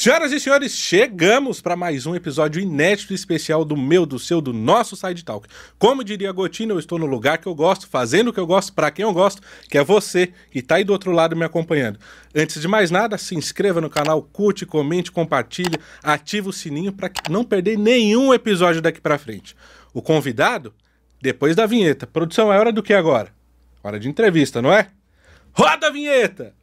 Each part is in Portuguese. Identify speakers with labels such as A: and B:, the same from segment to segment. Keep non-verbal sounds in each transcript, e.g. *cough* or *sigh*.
A: Senhoras e senhores, chegamos para mais um episódio inédito e especial do meu, do seu, do nosso Side Talk. Como diria Gotina, eu estou no lugar que eu gosto, fazendo o que eu gosto, para quem eu gosto, que é você que está aí do outro lado me acompanhando. Antes de mais nada, se inscreva no canal, curte, comente, compartilhe, ative o sininho para não perder nenhum episódio daqui para frente. O convidado, depois da vinheta. Produção, é hora do que agora? Hora de entrevista, não é? Roda a vinheta!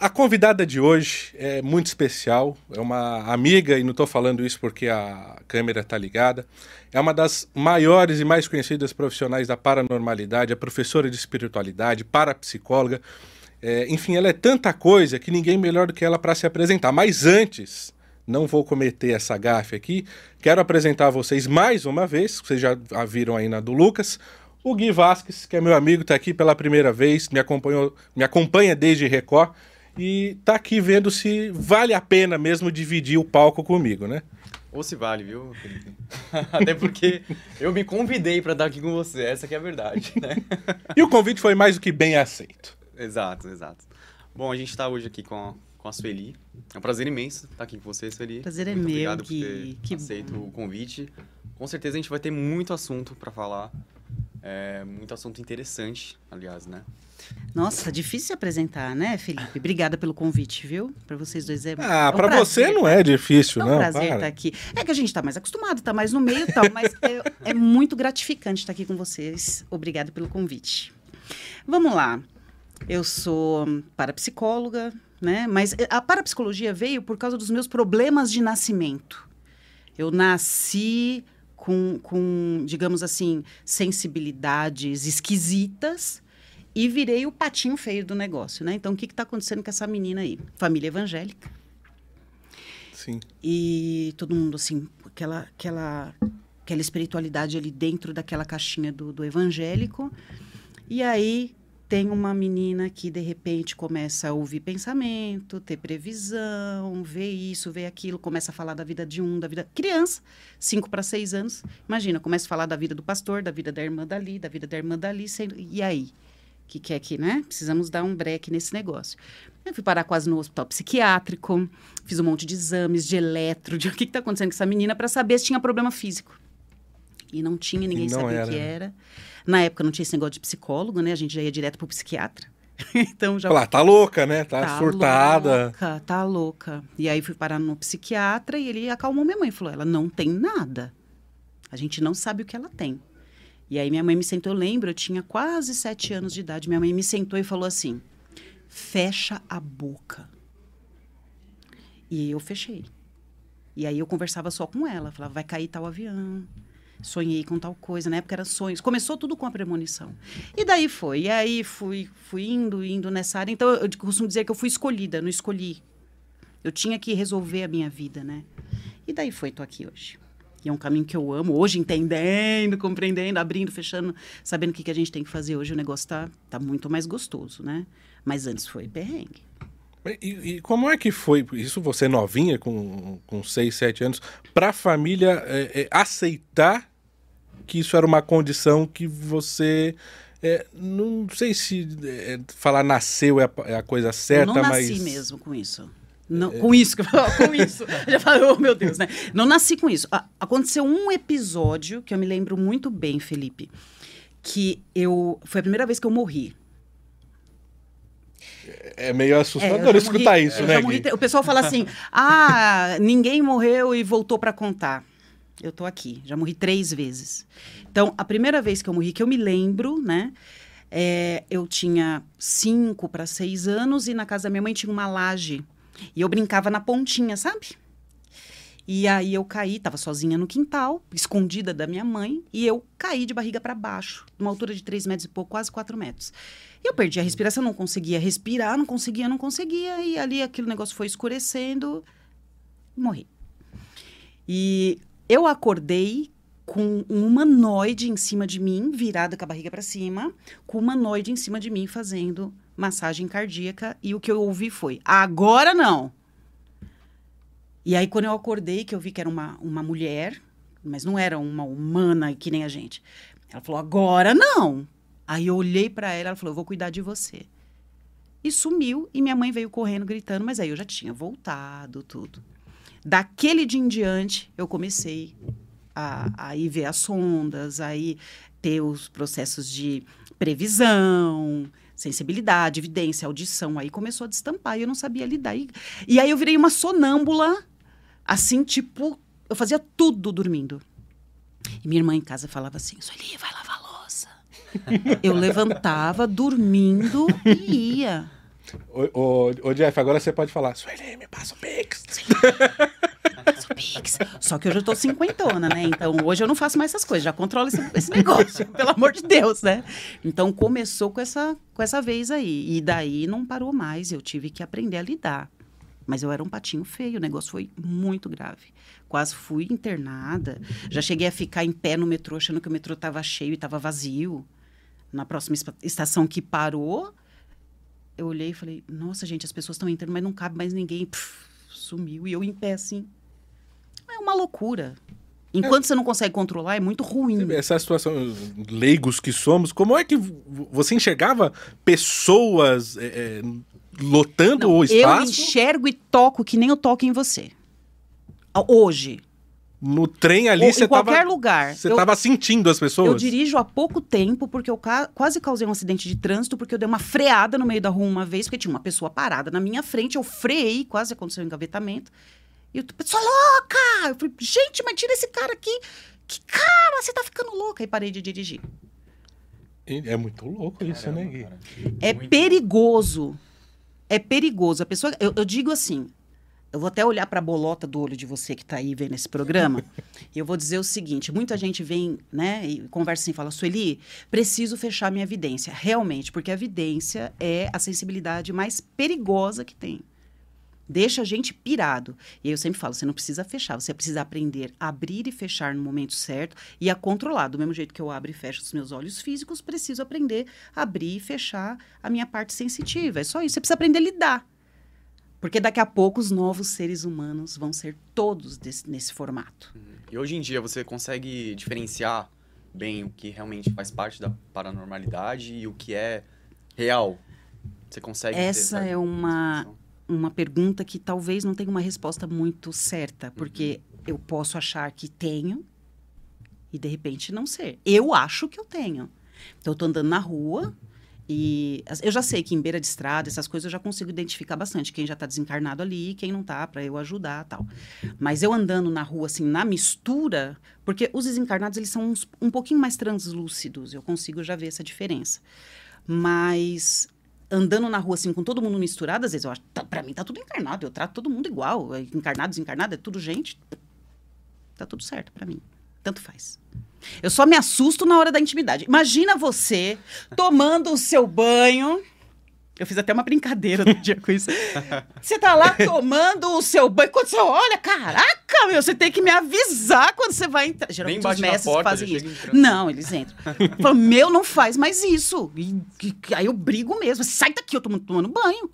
A: A convidada de hoje é muito especial, é uma amiga, e não estou falando isso porque a câmera está ligada, é uma das maiores e mais conhecidas profissionais da paranormalidade, é professora de espiritualidade, parapsicóloga, é, enfim, ela é tanta coisa que ninguém melhor do que ela para se apresentar. Mas antes, não vou cometer essa gafe aqui, quero apresentar a vocês mais uma vez, vocês já a viram aí na do Lucas, o Gui Vasques, que é meu amigo, está aqui pela primeira vez, me, acompanhou, me acompanha desde Record e tá aqui vendo se vale a pena mesmo dividir o palco comigo, né?
B: Ou se vale, viu, Felipe? *laughs* Até porque eu me convidei para estar aqui com você, essa que é a verdade, né? *laughs*
A: e o convite foi mais do que bem aceito.
B: Exato, exato. Bom, a gente está hoje aqui com a, com a Sueli. É um prazer imenso estar aqui com você, Sueli.
C: Prazer é
B: muito
C: meu,
B: obrigado
C: Gui.
B: por ter
C: Que
B: aceito
C: bom.
B: o convite. Com certeza a gente vai ter muito assunto para falar. É, muito assunto interessante, aliás, né?
C: Nossa, difícil se apresentar, né, Felipe? Obrigada pelo convite, viu? Para vocês dois é
A: Ah,
C: é um prazer.
A: você não é difícil,
C: É um
A: não.
C: prazer
A: para.
C: estar aqui. É que a gente está mais acostumado, está mais no meio e tal, mas é, é muito gratificante estar aqui com vocês. Obrigada pelo convite. Vamos lá. Eu sou parapsicóloga, né? Mas a parapsicologia veio por causa dos meus problemas de nascimento. Eu nasci com, com digamos assim, sensibilidades esquisitas e virei o patinho feio do negócio, né? Então, o que está acontecendo com essa menina aí? Família evangélica.
A: Sim.
C: E todo mundo, assim, aquela, aquela, aquela espiritualidade ali dentro daquela caixinha do, do evangélico. E aí tem uma menina que, de repente, começa a ouvir pensamento, ter previsão, ver isso, ver aquilo, começa a falar da vida de um, da vida... Criança, 5 para 6 anos. Imagina, começa a falar da vida do pastor, da vida da irmã dali, da vida da irmã dali. E aí? Que que é que, né? Precisamos dar um break nesse negócio. Eu fui parar quase no hospital psiquiátrico, fiz um monte de exames de eletro, de *laughs* o que está acontecendo com essa menina para saber se tinha problema físico. E não tinha, ninguém
A: não
C: sabia o que era. Na época não tinha esse negócio de psicólogo, né? A gente já ia direto pro psiquiatra. *laughs* então já
A: Falar, tá louca, né? Tá,
C: Tá
A: surtada.
C: louca, tá louca. E aí fui parar no psiquiatra e ele acalmou minha mãe. Falou, ela não tem nada. A gente não sabe o que ela tem. E aí minha mãe me sentou, eu lembro, eu tinha quase sete anos de idade. Minha mãe me sentou e falou assim, fecha a boca. E eu fechei. E aí eu conversava só com ela. Falava, vai cair tal avião. Sonhei com tal coisa. Na época era sonhos. Começou tudo com a premonição. E daí foi. E aí fui, fui indo, indo nessa área. Então eu costumo dizer que eu fui escolhida, não escolhi. Eu tinha que resolver a minha vida, né? E daí foi, tô aqui hoje. E é um caminho que eu amo, hoje entendendo, compreendendo, abrindo, fechando, sabendo o que, que a gente tem que fazer hoje. O negócio tá, tá muito mais gostoso, né? Mas antes foi perrengue.
A: E, e como é que foi, isso você novinha, com, com 6, 7 anos, pra família é, é, aceitar que isso era uma condição que você. é, não sei se é, falar nasceu é a, é a coisa certa,
C: eu não nasci
A: mas.
C: mesmo com isso. Não, Com isso, que eu falo, com isso. *laughs* Já falei, oh meu Deus, né? Não nasci com isso. Aconteceu um episódio que eu me lembro muito bem, Felipe, que eu. Foi a primeira vez que eu morri.
A: É meio
C: É, eu
A: assustador
C: já
A: escutar
C: morri-
A: isso, né?
C: morri o pessoal fala assim: *laughs* ah, ninguém morreu e voltou para contar. Eu tô aqui, já morri três vezes. Então, a primeira vez que eu morri, que eu me lembro, né? é, eu tinha cinco para seis anos e na casa da minha mãe tinha uma laje. E eu brincava na pontinha, sabe? E aí eu caí, tava sozinha no quintal, escondida da minha mãe, e eu caí de barriga para baixo, numa altura de três metros e pouco, quase quatro metros. E eu perdi a respiração, não conseguia respirar, não conseguia, não conseguia, e ali aquele negócio foi escurecendo, morri. E eu acordei com um humanoide em cima de mim, virada com a barriga para cima, com um humanoide em cima de mim fazendo massagem cardíaca, e o que eu ouvi foi: agora não! E aí, quando eu acordei, que eu vi que era uma, uma mulher, mas não era uma humana que nem a gente. Ela falou: agora não! Aí eu olhei para ela, ela falou: "Eu vou cuidar de você". E sumiu e minha mãe veio correndo gritando, mas aí eu já tinha voltado tudo. Daquele dia em diante, eu comecei a, a ir ver as sondas, aí ter os processos de previsão, sensibilidade, evidência, audição. Aí começou a destampar e eu não sabia lidar. E, e aí eu virei uma sonâmbula, assim, tipo, eu fazia tudo dormindo. E minha irmã em casa falava assim: Sueli, vai lavar a louça. *laughs* eu levantava dormindo e ia.
A: Ô, ô, ô, Jeff, agora você pode falar. Sueli, me passa o Pix. *laughs*
C: Só que hoje eu tô cinquentona, né? Então hoje eu não faço mais essas coisas, já controlo esse, esse negócio, *laughs* pelo amor de Deus, né? Então começou com essa, com essa vez aí. E daí não parou mais, eu tive que aprender a lidar. Mas eu era um patinho feio, o negócio foi muito grave. Quase fui internada. Já cheguei a ficar em pé no metrô, achando que o metrô estava cheio e estava vazio. Na próxima estação que parou, eu olhei e falei: Nossa, gente, as pessoas estão entrando, mas não cabe mais ninguém. Pff, sumiu. E eu em pé assim. É uma loucura. Enquanto é. você não consegue controlar, é muito ruim.
A: Essa situação, leigos que somos, como é que você enxergava pessoas é, é, lotando não, o espaço?
C: Eu enxergo e toco que nem eu toco em você. Hoje.
A: No trem ali, Ou, você
C: Em qualquer tava, lugar.
A: Você estava sentindo as pessoas?
C: Eu dirijo há pouco tempo, porque eu ca quase causei um acidente de trânsito, porque eu dei uma freada no meio da rua uma vez, porque tinha uma pessoa parada na minha frente, eu freiei, quase aconteceu um engavetamento. E eu, pessoa louca! Eu falei, gente, mas tira esse cara aqui. Que cara, você tá ficando louca. E parei de dirigir.
A: É muito louco isso, Caramba, né, Gui? Cara.
C: É muito perigoso. É perigoso. A pessoa, eu, eu digo assim, eu vou até olhar para a bolota do olho de você que está aí vendo esse programa, e *laughs* eu vou dizer o seguinte: muita gente vem, né, e conversa assim, fala, Sueli, preciso fechar minha evidência. Realmente, porque a evidência é a sensibilidade mais perigosa que tem deixa a gente pirado. E aí eu sempre falo, você não precisa fechar, você precisa aprender a abrir e fechar no momento certo e a controlar. Do mesmo jeito que eu abro e fecho os meus olhos físicos, preciso aprender a abrir e fechar a minha parte sensitiva. É só isso, você precisa aprender a lidar. Porque daqui a pouco os novos seres humanos vão ser todos desse, nesse formato.
B: Uhum. E hoje em dia você consegue diferenciar bem o que realmente faz parte da paranormalidade e o que é real? Você consegue
C: Essa é uma uma pergunta que talvez não tenha uma resposta muito certa, porque uhum. eu posso achar que tenho e de repente não ser. Eu acho que eu tenho. Então eu tô andando na rua e eu já sei que em beira de estrada, essas coisas eu já consigo identificar bastante quem já está desencarnado ali, quem não está, para eu ajudar, tal. Mas eu andando na rua assim, na mistura, porque os desencarnados eles são uns, um pouquinho mais translúcidos, eu consigo já ver essa diferença. Mas andando na rua assim com todo mundo misturado, às vezes eu acho, tá, para mim tá tudo encarnado, eu trato todo mundo igual, encarnado, desencarnado, é tudo gente. Tá tudo certo para mim. Tanto faz. Eu só me assusto na hora da intimidade. Imagina você tomando o seu banho, eu fiz até uma brincadeira no dia com isso. *laughs* Você tá lá tomando o seu banho. Quando você olha, caraca, meu, você tem que me avisar quando você vai entrar. Geralmente os mestres porta, fazem isso. Não, eles entram. Falo, meu, não faz mais isso. E, e, aí eu brigo mesmo. Sai daqui, eu tô tomando banho.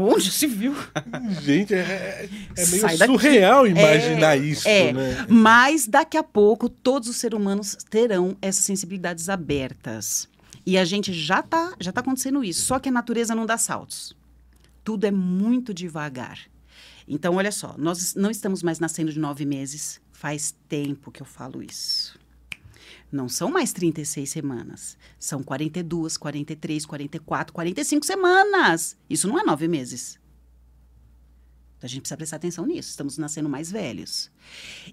C: Onde se viu? *laughs*
A: Gente, é, é meio surreal imaginar é, isso, é. né?
C: Mas daqui a pouco todos os seres humanos terão essas sensibilidades abertas. E a gente já está já tá acontecendo isso. Só que a natureza não dá saltos. Tudo é muito devagar. Então, olha só, nós não estamos mais nascendo de nove meses. Faz tempo que eu falo isso. Não são mais 36 semanas. São 42, 43, 44, 45 semanas. Isso não é nove meses. A gente precisa prestar atenção nisso. Estamos nascendo mais velhos.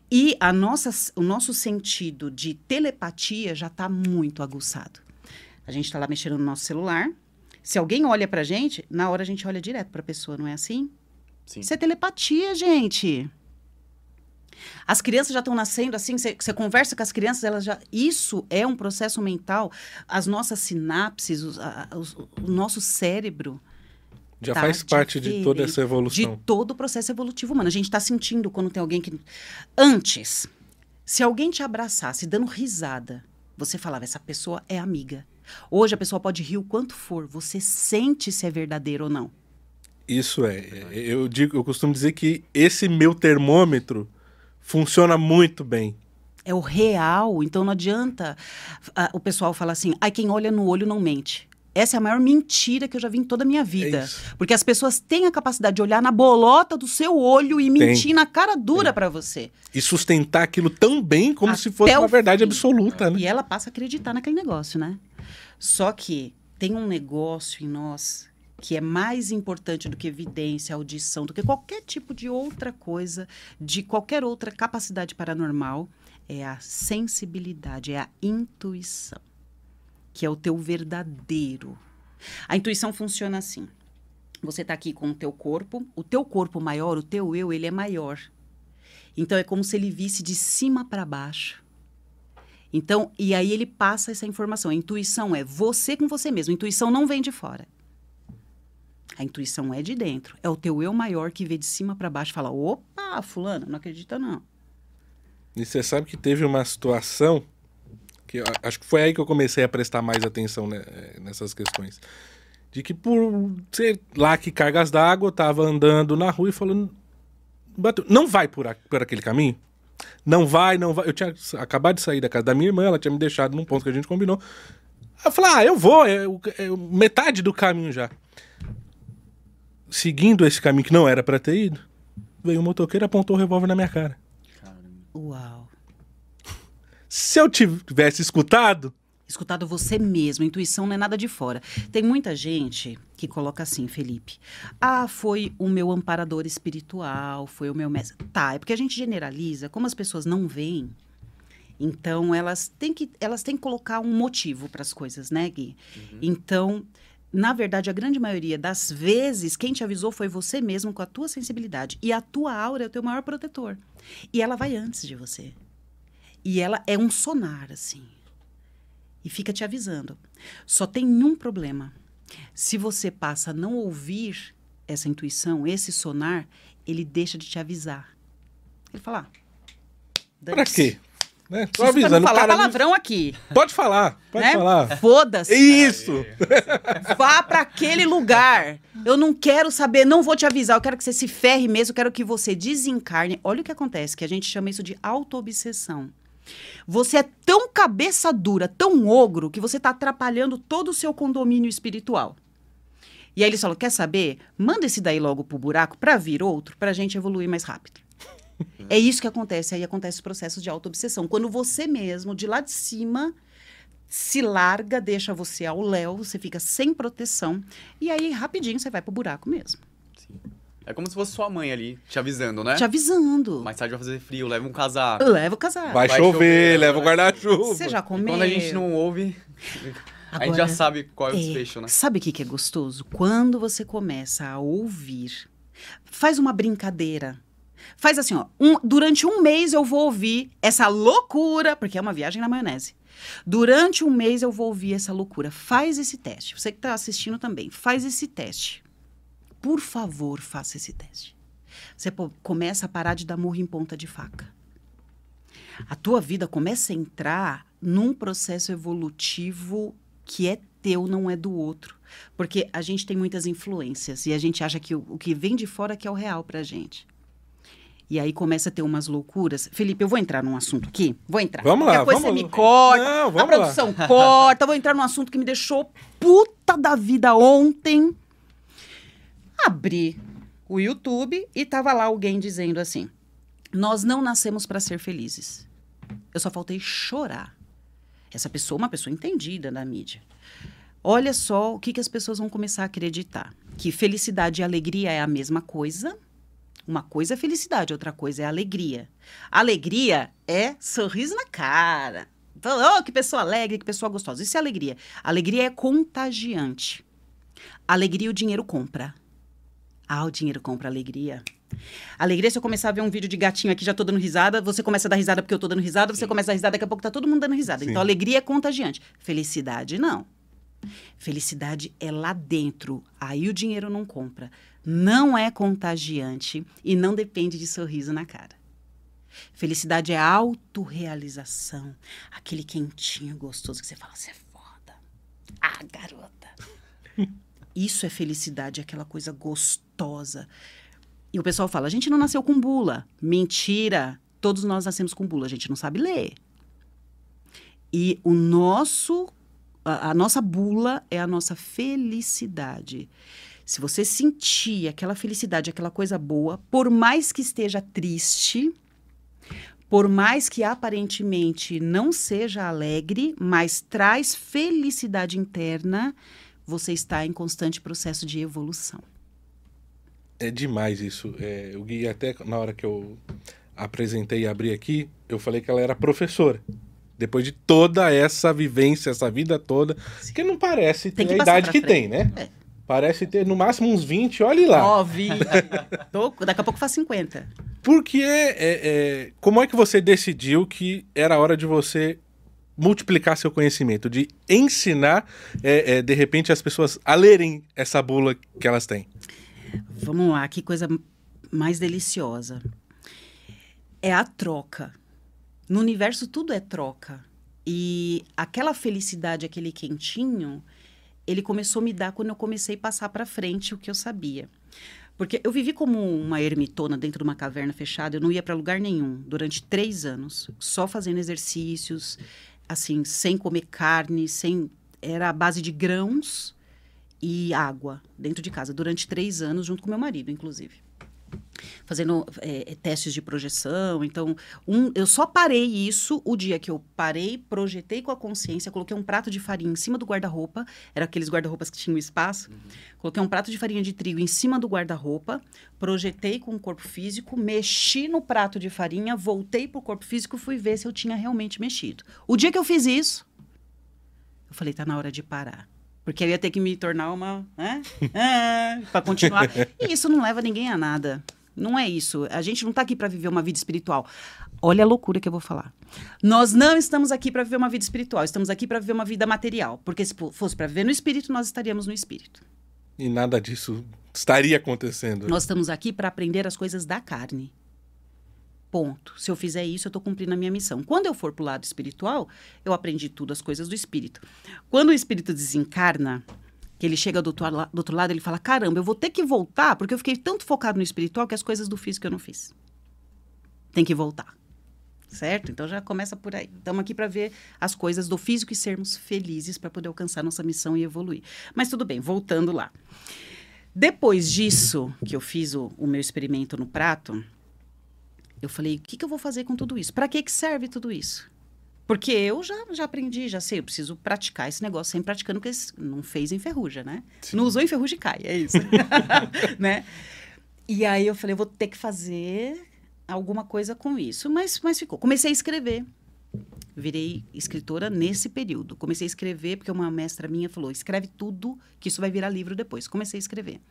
C: E a nossa, o nosso sentido de telepatia já está muito aguçado. A gente está lá mexendo no nosso celular. Se alguém olha pra gente, na hora a gente olha direto pra pessoa, não é assim? Sim. Isso é telepatia, gente. As crianças já estão nascendo assim, você conversa com as crianças, elas já. Isso é um processo mental. As nossas sinapses, os, a, os, o nosso cérebro.
A: Já tá faz parte de toda essa evolução.
C: De todo o processo evolutivo humano. A gente está sentindo quando tem alguém que. Antes, se alguém te abraçasse dando risada, você falava, essa pessoa é amiga. Hoje a pessoa pode rir o quanto for, você sente se é verdadeiro ou não.
A: Isso é. Eu digo, eu costumo dizer que esse meu termômetro funciona muito bem.
C: É o real. Então não adianta ah, o pessoal falar assim, ai, quem olha no olho não mente. Essa é a maior mentira que eu já vi em toda a minha vida.
A: isso.
C: Porque as pessoas têm a capacidade de olhar na bolota do seu olho e mentir
A: Tem.
C: na cara dura pra você.
A: E sustentar aquilo tão bem como
C: Até
A: se fosse uma verdade
C: fim.
A: absoluta, né?
C: E ela passa a acreditar naquele negócio, né? Só que tem um negócio em nós que é mais importante do que evidência, audição, do que qualquer tipo de outra coisa, de qualquer outra capacidade paranormal, é a sensibilidade, é a intuição, que é o teu verdadeiro. A intuição funciona assim. Você está aqui com o teu corpo, o teu corpo maior, o teu eu, ele é maior. Então é como se ele visse de cima para baixo. Então, e aí ele passa essa informação. A intuição é você com você mesmo. A intuição não vem de fora. A intuição é de dentro. É o teu eu maior que vê de cima para baixo e fala: opa, fulano, não acredita não.
A: E você sabe que teve uma situação que acho que foi aí que eu comecei a prestar mais atenção né, nessas questões. De que por sei lá que cargas d'água, tava andando na rua e falando. "Bateu, Não vai por, a- por aquele caminho? Não vai, não vai. Eu tinha acabado de sair da casa da minha irmã, ela tinha me deixado num ponto que a gente combinou. Eu falei, ah, eu vou, é, é metade do caminho já. Seguindo esse caminho que não era pra ter ido, veio um motoqueiro e apontou o revólver na minha cara.
B: Caramba.
C: Uau.
A: Se eu tivesse escutado,
C: Escutado você mesmo, a intuição não é nada de fora. Tem muita gente que coloca assim, Felipe. Ah, foi o meu amparador espiritual, foi o meu mestre. Tá, é porque a gente generaliza, como as pessoas não veem, então elas têm que, elas têm que colocar um motivo para as coisas, né, Gui? Então, na verdade, a grande maioria das vezes, quem te avisou foi você mesmo com a tua sensibilidade. E a tua aura é o teu maior protetor. E ela vai antes de você. E ela é um sonar, assim e fica te avisando. Só tem um problema. Se você passa a não ouvir essa intuição, esse sonar, ele deixa de te avisar. Ele fala: ah,
A: pra quê? Né?
C: Pra não
A: avisando,
C: falar
A: cara
C: palavrão aqui,
A: Pode falar, pode
C: né?
A: falar.
C: Foda-se.
A: Isso!
C: Vá pra aquele lugar. Eu não quero saber, não vou te avisar. Eu quero que você se ferre mesmo, eu quero que você desencarne. Olha o que acontece, que a gente chama isso de auto-obsessão. Você é tão cabeça dura, tão ogro, que você tá atrapalhando todo o seu condomínio espiritual. E aí eles falam: quer saber? Manda esse daí logo pro buraco pra vir outro, pra gente evoluir mais rápido. É isso que acontece. Aí acontece os processos de auto-obsessão. Quando você mesmo, de lá de cima, se larga, deixa você ao léu, você fica sem proteção. E aí, rapidinho, você vai pro buraco mesmo.
B: É como se fosse sua mãe ali, te avisando, né?
C: Te avisando.
B: Mais tarde vai fazer frio, leva um casaco.
C: Leva o casaco.
A: Vai,
B: Vai
A: chover,
B: chover,
A: leva o
B: vai.
A: guarda-chuva.
C: Você já comeu?
B: Quando a gente não ouve, a gente já
C: Agora,
B: sabe qual é o
C: é,
B: desfecho, né?
C: Sabe o que, que é gostoso? Quando você começa a ouvir, faz uma brincadeira. Faz assim, ó. um- durante um mês eu vou ouvir essa loucura, porque é uma viagem na maionese. Durante um mês eu vou ouvir essa loucura. Faz esse teste. Você que está assistindo também, faz esse teste. Por favor, faça esse teste. Você começa a parar de dar murro em ponta de faca. A tua vida começa a entrar num processo evolutivo que é teu, não é do outro. Porque a gente tem muitas influências e a gente acha que o, o que vem de fora que é o real pra gente. E aí começa a ter umas loucuras. Felipe, eu vou entrar num assunto aqui? Vou entrar.
A: Vamos lá,
C: Qualquer
A: vamos
C: você
A: lá.
C: me corta.
A: Não,
C: a
A: vamos lá.
C: produção *laughs* corta. Vou entrar num assunto que me deixou puta da vida ontem. Abri o YouTube e tava lá alguém dizendo assim: Nós não nascemos para ser felizes. Eu só faltei chorar. Essa pessoa, é uma pessoa entendida da mídia. Olha só o que, que as pessoas vão começar a acreditar: que felicidade e alegria é a mesma coisa. Uma coisa é felicidade, outra coisa é alegria. Alegria é sorriso na cara. Fala, Oh, que pessoa alegre, que pessoa gostosa. Isso é alegria. Alegria é contagiante. Alegria o dinheiro compra. Ah, o dinheiro compra alegria. Alegria, se eu começar a ver um vídeo de gatinho aqui, já tô dando risada, você começa a dar risada porque eu tô dando risada, você começa a dar risada, daqui a pouco tá todo mundo dando risada.
A: Sim.
C: Então, alegria é contagiante. Felicidade, não. Felicidade é lá dentro. Aí o dinheiro não compra. Não é contagiante e não depende de sorriso na cara. Felicidade é autorrealização. Aquele quentinho gostoso que você fala, você é foda. Ah, garota. *laughs* Isso é felicidade, aquela coisa gostosa. E o pessoal fala, a gente não nasceu com bula. Mentira. Todos nós nascemos com bula, a gente não sabe ler. E o nosso, a, a nossa bula é a nossa felicidade. Se você sentir aquela felicidade, aquela coisa boa, por mais que esteja triste, por mais que aparentemente não seja alegre, mas traz felicidade interna, você está em constante processo de evolução.
A: É demais isso. É, o Gui, até na hora que eu apresentei e abri aqui, eu falei que ela era professora. Depois de toda essa vivência, essa vida toda, Sim. que não parece ter a idade que frente. tem, né? É. Parece ter no máximo uns 20, olhe lá.
C: Ó, oh, 20. Daqui a pouco faz 50.
A: Porque é, é, como é que você decidiu que era hora de você multiplicar seu conhecimento, de ensinar, é, é, de repente, as pessoas a lerem essa bula que elas têm?
C: Vamos lá, que coisa mais deliciosa. É a troca. No universo tudo é troca. E aquela felicidade, aquele quentinho, ele começou a me dar quando eu comecei a passar para frente o que eu sabia. Porque eu vivi como uma ermitona dentro de uma caverna fechada, eu não ia para lugar nenhum durante três anos, só fazendo exercícios, assim, sem comer carne, sem. Era a base de grãos e água dentro de casa, durante três anos, junto com meu marido, inclusive fazendo é, é, testes de projeção. Então, um, eu só parei isso o dia que eu parei, projetei com a consciência, coloquei um prato de farinha em cima do guarda-roupa, era aqueles guarda-roupas que tinham espaço. Uhum. Coloquei um prato de farinha de trigo em cima do guarda-roupa, projetei com o corpo físico, mexi no prato de farinha, voltei para o corpo físico, fui ver se eu tinha realmente mexido. O dia que eu fiz isso, eu falei, tá na hora de parar. Porque eu ia ter que me tornar uma. Né? *laughs* Ah, para continuar. E isso não leva ninguém a nada. Não é isso. A gente não está aqui para viver uma vida espiritual. Olha a loucura que eu vou falar. Nós não estamos aqui para viver uma vida espiritual, estamos aqui para viver uma vida material. Porque se fosse para viver no espírito, nós estaríamos no espírito.
A: E nada disso estaria acontecendo.
C: Nós estamos aqui para aprender as coisas da carne. Ponto. Se eu fizer isso, eu estou cumprindo a minha missão. Quando eu for para o lado espiritual, eu aprendi tudo as coisas do espírito. Quando o espírito desencarna, que ele chega do outro, do outro lado, ele fala: caramba, eu vou ter que voltar, porque eu fiquei tanto focado no espiritual que as coisas do físico eu não fiz. Tem que voltar. Certo? Então já começa por aí. Estamos aqui para ver as coisas do físico e sermos felizes para poder alcançar nossa missão e evoluir. Mas tudo bem, voltando lá. Depois disso, que eu fiz o, o meu experimento no prato, eu falei: o que, que eu vou fazer com tudo isso? Para que, que serve tudo isso? Porque eu já, já aprendi, já sei, eu preciso praticar esse negócio sem praticando, porque não fez enferruja, né? Sim. Não usou enferruja e cai, é isso. *laughs* *laughs* né? E aí eu falei, eu vou ter que fazer alguma coisa com isso. Mas, mas ficou. Comecei a escrever. Virei escritora nesse período. Comecei a escrever, porque uma mestra minha falou: escreve tudo, que isso vai virar livro depois. Comecei a escrever.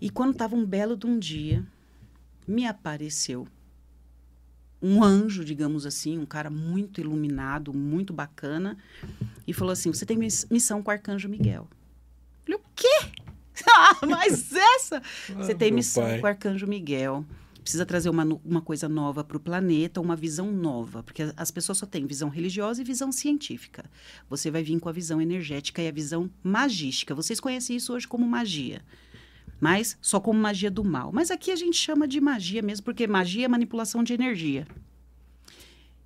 C: E quando estava um belo de um dia, me apareceu um anjo, digamos assim, um cara muito iluminado, muito bacana, e falou assim: Você tem missão com o arcanjo Miguel. Eu falei: O quê? *laughs* ah, mas essa? Você tem missão pai. com o arcanjo Miguel. Precisa trazer uma, uma coisa nova para o planeta, uma visão nova, porque as pessoas só têm visão religiosa e visão científica. Você vai vir com a visão energética e a visão magística. Vocês conhecem isso hoje como magia mas só como magia do mal. Mas aqui a gente chama de magia mesmo, porque magia é manipulação de energia.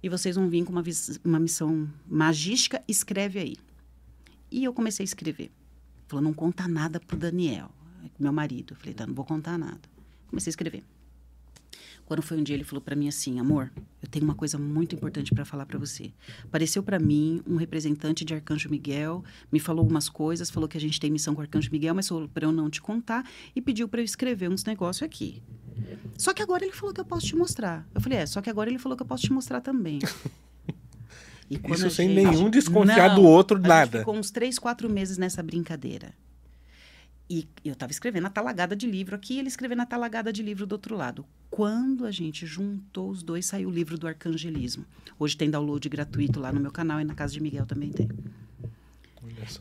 C: E vocês vão vir com uma, uma missão magística, escreve aí. E eu comecei a escrever. Falou, não conta nada pro Daniel, meu marido. Eu falei, tá, não vou contar nada. Comecei a escrever. Quando foi um dia, ele falou para mim assim: amor, eu tenho uma coisa muito importante para falar para você. Apareceu para mim um representante de Arcanjo Miguel, me falou algumas coisas, falou que a gente tem missão com o Arcanjo Miguel, mas falou para eu não te contar e pediu para eu escrever uns negócios aqui. Só que agora ele falou que eu posso te mostrar. Eu falei: é, só que agora ele falou que eu posso te mostrar também. *laughs*
A: Isso sem gente... nenhum desconfiar não, do outro, nada.
C: ficou uns três, quatro meses nessa brincadeira. E eu estava escrevendo a talagada de livro aqui, ele escrevendo a talagada de livro do outro lado. Quando a gente juntou os dois, saiu o livro do arcangelismo. Hoje tem download gratuito lá no meu canal e na casa de Miguel também tem.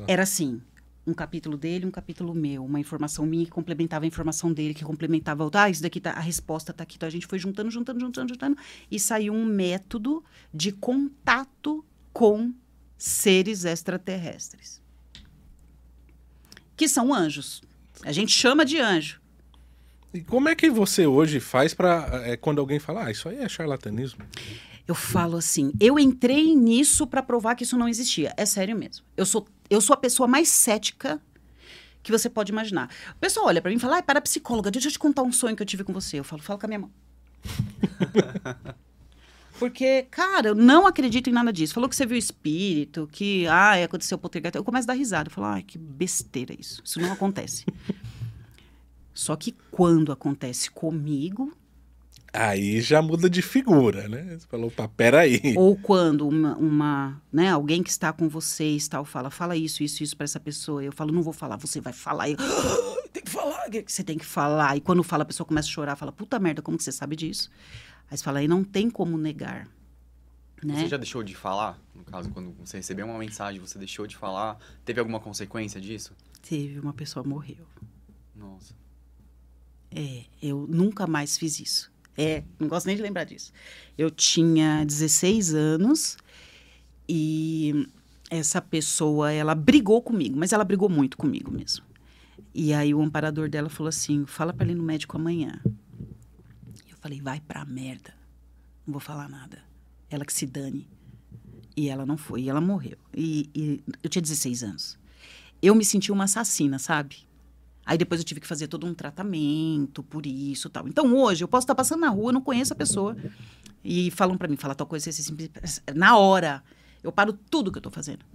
C: Era assim, um capítulo dele, um capítulo meu, uma informação minha que complementava a informação dele, que complementava outra. Ah, isso daqui tá, a resposta tá aqui. Então a gente foi juntando, juntando, juntando, juntando e saiu um método de contato com seres extraterrestres que são anjos. A gente chama de anjo.
A: E como é que você hoje faz para é, quando alguém fala, ah, isso aí é charlatanismo?
C: Eu falo assim, eu entrei nisso para provar que isso não existia. É sério mesmo. Eu sou, eu sou a pessoa mais cética que você pode imaginar. O pessoal olha para mim e fala, ah, para psicóloga, deixa eu te contar um sonho que eu tive com você. Eu falo, fala com a minha mão. *laughs* Porque, cara, eu não acredito em nada disso. Falou que você viu espírito, que, ah, aconteceu poltergeist. Eu começo a dar risada. Eu falo, ai, que besteira isso. Isso não acontece. *laughs* Só que quando acontece comigo,
A: Aí já muda de figura, né? Você falou, pá, peraí.
C: Ou quando uma, uma, né, alguém que está com vocês tal fala, fala isso, isso, isso para essa pessoa. Eu falo, não vou falar, você vai falar. Eu, ah, tem que falar, você tem que falar. E quando fala, a pessoa começa a chorar, fala, puta merda, como que você sabe disso? Aí você fala, aí não tem como negar. Né?
B: Você já deixou de falar? No caso, quando você recebeu uma mensagem, você deixou de falar? Teve alguma consequência disso?
C: Teve, uma pessoa morreu.
B: Nossa.
C: É, eu nunca mais fiz isso. É, não gosto nem de lembrar disso. Eu tinha 16 anos e essa pessoa, ela brigou comigo, mas ela brigou muito comigo mesmo. E aí o amparador dela falou assim: fala para ele no médico amanhã. Falei: vai pra merda. Não vou falar nada. Ela que se dane. E ela não foi, e ela morreu. E, e eu tinha 16 anos. Eu me senti uma assassina, sabe? Aí depois eu tive que fazer todo um tratamento por isso tal. Então hoje eu posso estar passando na rua, não conheço a pessoa e falam para mim, fala tal coisa, assim, na hora eu paro tudo que eu tô fazendo.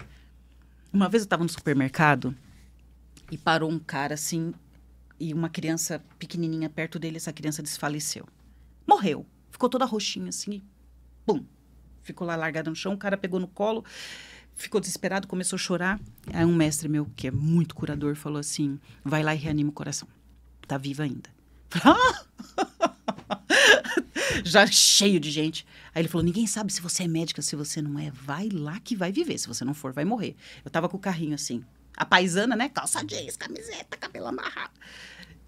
C: Uma vez eu estava no supermercado e parou um cara assim e uma criança pequenininha perto dele, essa criança desfaleceu. Morreu. Ficou toda roxinha assim, e pum. Ficou lá largada no chão, o cara pegou no colo, ficou desesperado, começou a chorar. Aí um mestre meu, que é muito curador, falou assim: vai lá e reanima o coração. Tá viva ainda. *laughs* Já cheio de gente. Aí ele falou: ninguém sabe se você é médica, se você não é. Vai lá que vai viver. Se você não for, vai morrer. Eu tava com o carrinho assim. A paisana, né? Calça jeans, camiseta, cabelo amarrado.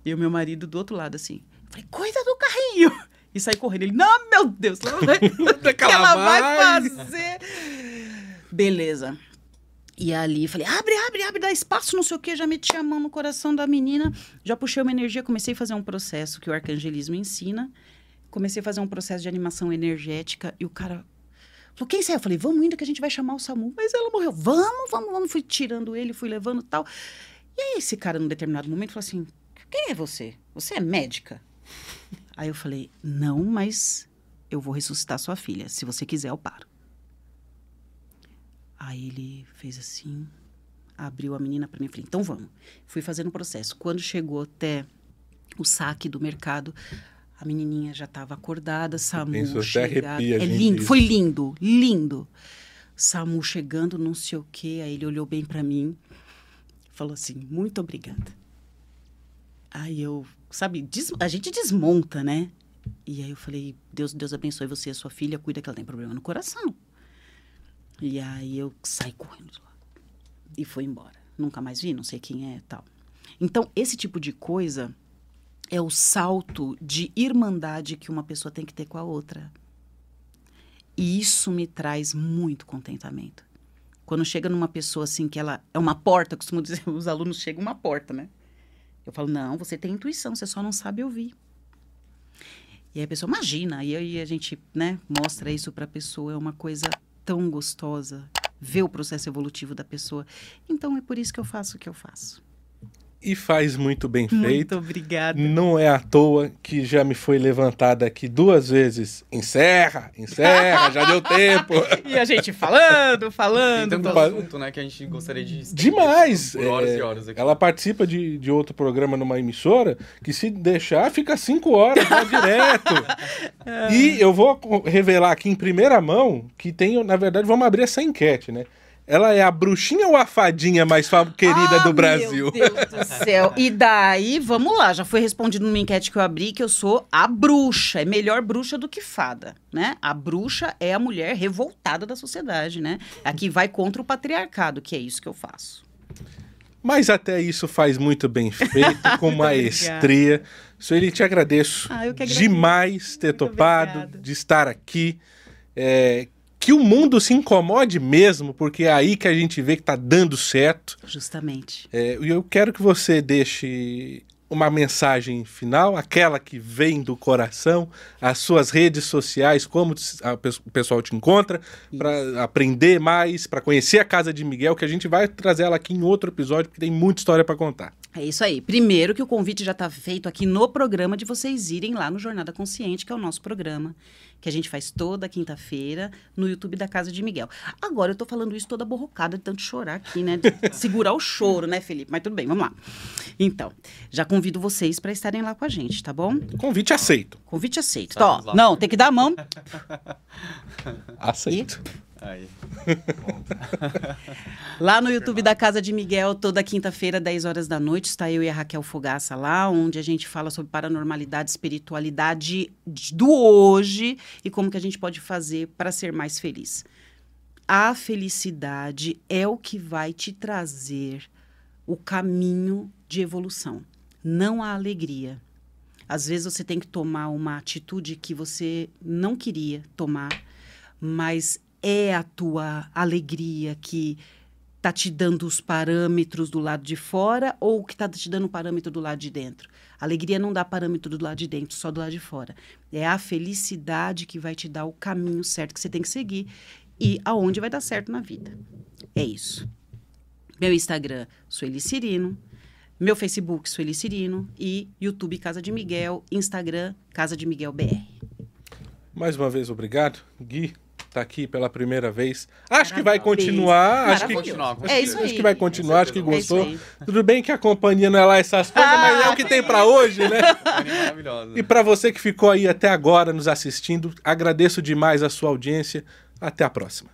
C: E o meu marido do outro lado, assim. Falei, cuida do carrinho. E saí correndo. Ele, não, meu Deus, ela vai, *laughs* *laughs* que ela vai fazer. Beleza. E ali falei, abre, abre, abre, dá espaço, não sei o quê. Já meti a mão no coração da menina, já puxei uma energia, comecei a fazer um processo que o arcangelismo ensina. Comecei a fazer um processo de animação energética e o cara falou, quem saiu? Eu falei, vamos indo que a gente vai chamar o SAMU. Mas ela morreu, vamos, vamos, vamos. Fui tirando ele, fui levando tal. E aí esse cara, num determinado momento, falou assim, quem é você? Você é médica? Aí eu falei, não, mas eu vou ressuscitar sua filha. Se você quiser, eu paro. Aí ele fez assim, abriu a menina para mim e falei, então vamos. Fui fazendo o processo. Quando chegou até o saque do mercado, a menininha já estava acordada, Samu chegando.
A: arrepia,
C: é lindo,
A: isso.
C: foi lindo, lindo. Samu chegando, não sei o quê, aí ele olhou bem para mim, falou assim, muito obrigada. Aí eu, sabe, des- a gente desmonta, né? E aí eu falei, Deus, Deus abençoe você e a sua filha, cuida que ela tem problema no coração. E aí eu saí correndo de lá. E fui embora. Nunca mais vi, não sei quem é tal. Então, esse tipo de coisa é o salto de irmandade que uma pessoa tem que ter com a outra. E isso me traz muito contentamento. Quando chega numa pessoa assim que ela é uma porta, costumo dizer, *laughs* os alunos chegam uma porta, né? Eu falo, não, você tem intuição, você só não sabe ouvir. E aí a pessoa imagina, e aí a gente, né, mostra isso para a pessoa, é uma coisa tão gostosa ver o processo evolutivo da pessoa. Então é por isso que eu faço o que eu faço.
A: E faz muito bem feito.
C: Muito obrigada.
A: Não é à toa que já me foi levantada aqui duas vezes. Encerra, encerra, já deu tempo. *laughs*
C: E a gente falando,
B: Tem
C: falando.
B: tanto
A: pa-
B: assunto, né, que a gente gostaria de...
A: Demais!
B: Por horas
A: É,
B: e horas aqui.
A: Ela participa de, de outro programa numa emissora que, se deixar, fica cinco horas lá direto. *laughs* E eu vou revelar aqui em primeira mão que tem, na verdade, vamos abrir essa enquete, né? Ela é a bruxinha ou a fadinha mais querida
C: Ah,
A: do Brasil?
C: Meu Deus do *laughs* céu. E daí, vamos lá, já foi respondido numa enquete que eu abri que eu sou a bruxa. É melhor bruxa do que fada, né? A bruxa é a mulher revoltada da sociedade, né? A que vai contra o patriarcado, que é isso que eu faço.
A: Mas até isso faz muito bem feito, *laughs* com maestria. Sueli, te agradeço
C: Ah,
A: demais ter
C: Muito
A: topado,
C: obrigada.
A: de estar aqui. É, que o mundo se incomode mesmo, porque é aí que a gente vê que tá dando certo.
C: Justamente.
A: É, E eu quero que você deixe uma mensagem final, aquela que vem do coração, as suas redes sociais, como a, o pessoal te encontra, para aprender mais, para conhecer a casa de Miguel, que a gente vai trazer ela aqui em outro episódio, porque tem muita história para contar.
C: É isso aí. Primeiro que o convite já está feito aqui no programa de vocês irem lá no Jornada Consciente, que é o nosso programa, que a gente faz toda quinta-feira no YouTube da Casa de Miguel. Agora eu estou falando isso toda borrocada de tanto chorar aqui, né? De *laughs* segurar o choro, né, Felipe? Mas tudo bem, vamos lá. Então, já convido vocês para estarem lá com a gente, tá bom?
A: Convite aceito.
C: Convite aceito. Tá, não, tem que dar a mão. *laughs*
A: Aceito.
B: E... Aí. *laughs*
C: lá no YouTube da Casa de Miguel, toda quinta-feira, 10 horas da noite, está eu e a Raquel Fogaça lá, onde a gente fala sobre paranormalidade, espiritualidade do hoje e como que a gente pode fazer para ser mais feliz. A felicidade é o que vai te trazer o caminho de evolução, não a alegria. Às vezes você tem que tomar uma atitude que você não queria tomar, mas é a tua alegria que está te dando os parâmetros do lado de fora ou que está te dando o parâmetro do lado de dentro? Alegria não dá parâmetro do lado de dentro, só do lado de fora. É a felicidade que vai te dar o caminho certo que você tem que seguir e aonde vai dar certo na vida. É isso. Meu Instagram, Sueli Cirino. Meu Facebook, Sueli Cirino. E YouTube, Casa de Miguel. Instagram, Casa de Miguel BR.
A: Mais uma vez, obrigado. Gui, tá aqui pela primeira vez. Acho que vai continuar. Acho que,
C: é isso aí.
A: acho que vai continuar, acho que gostou. É Tudo bem que a companhia não é lá essas coisas, ah, mas é o que tem para hoje, né? e para você que ficou aí até agora nos assistindo, agradeço demais a sua audiência. Até a próxima.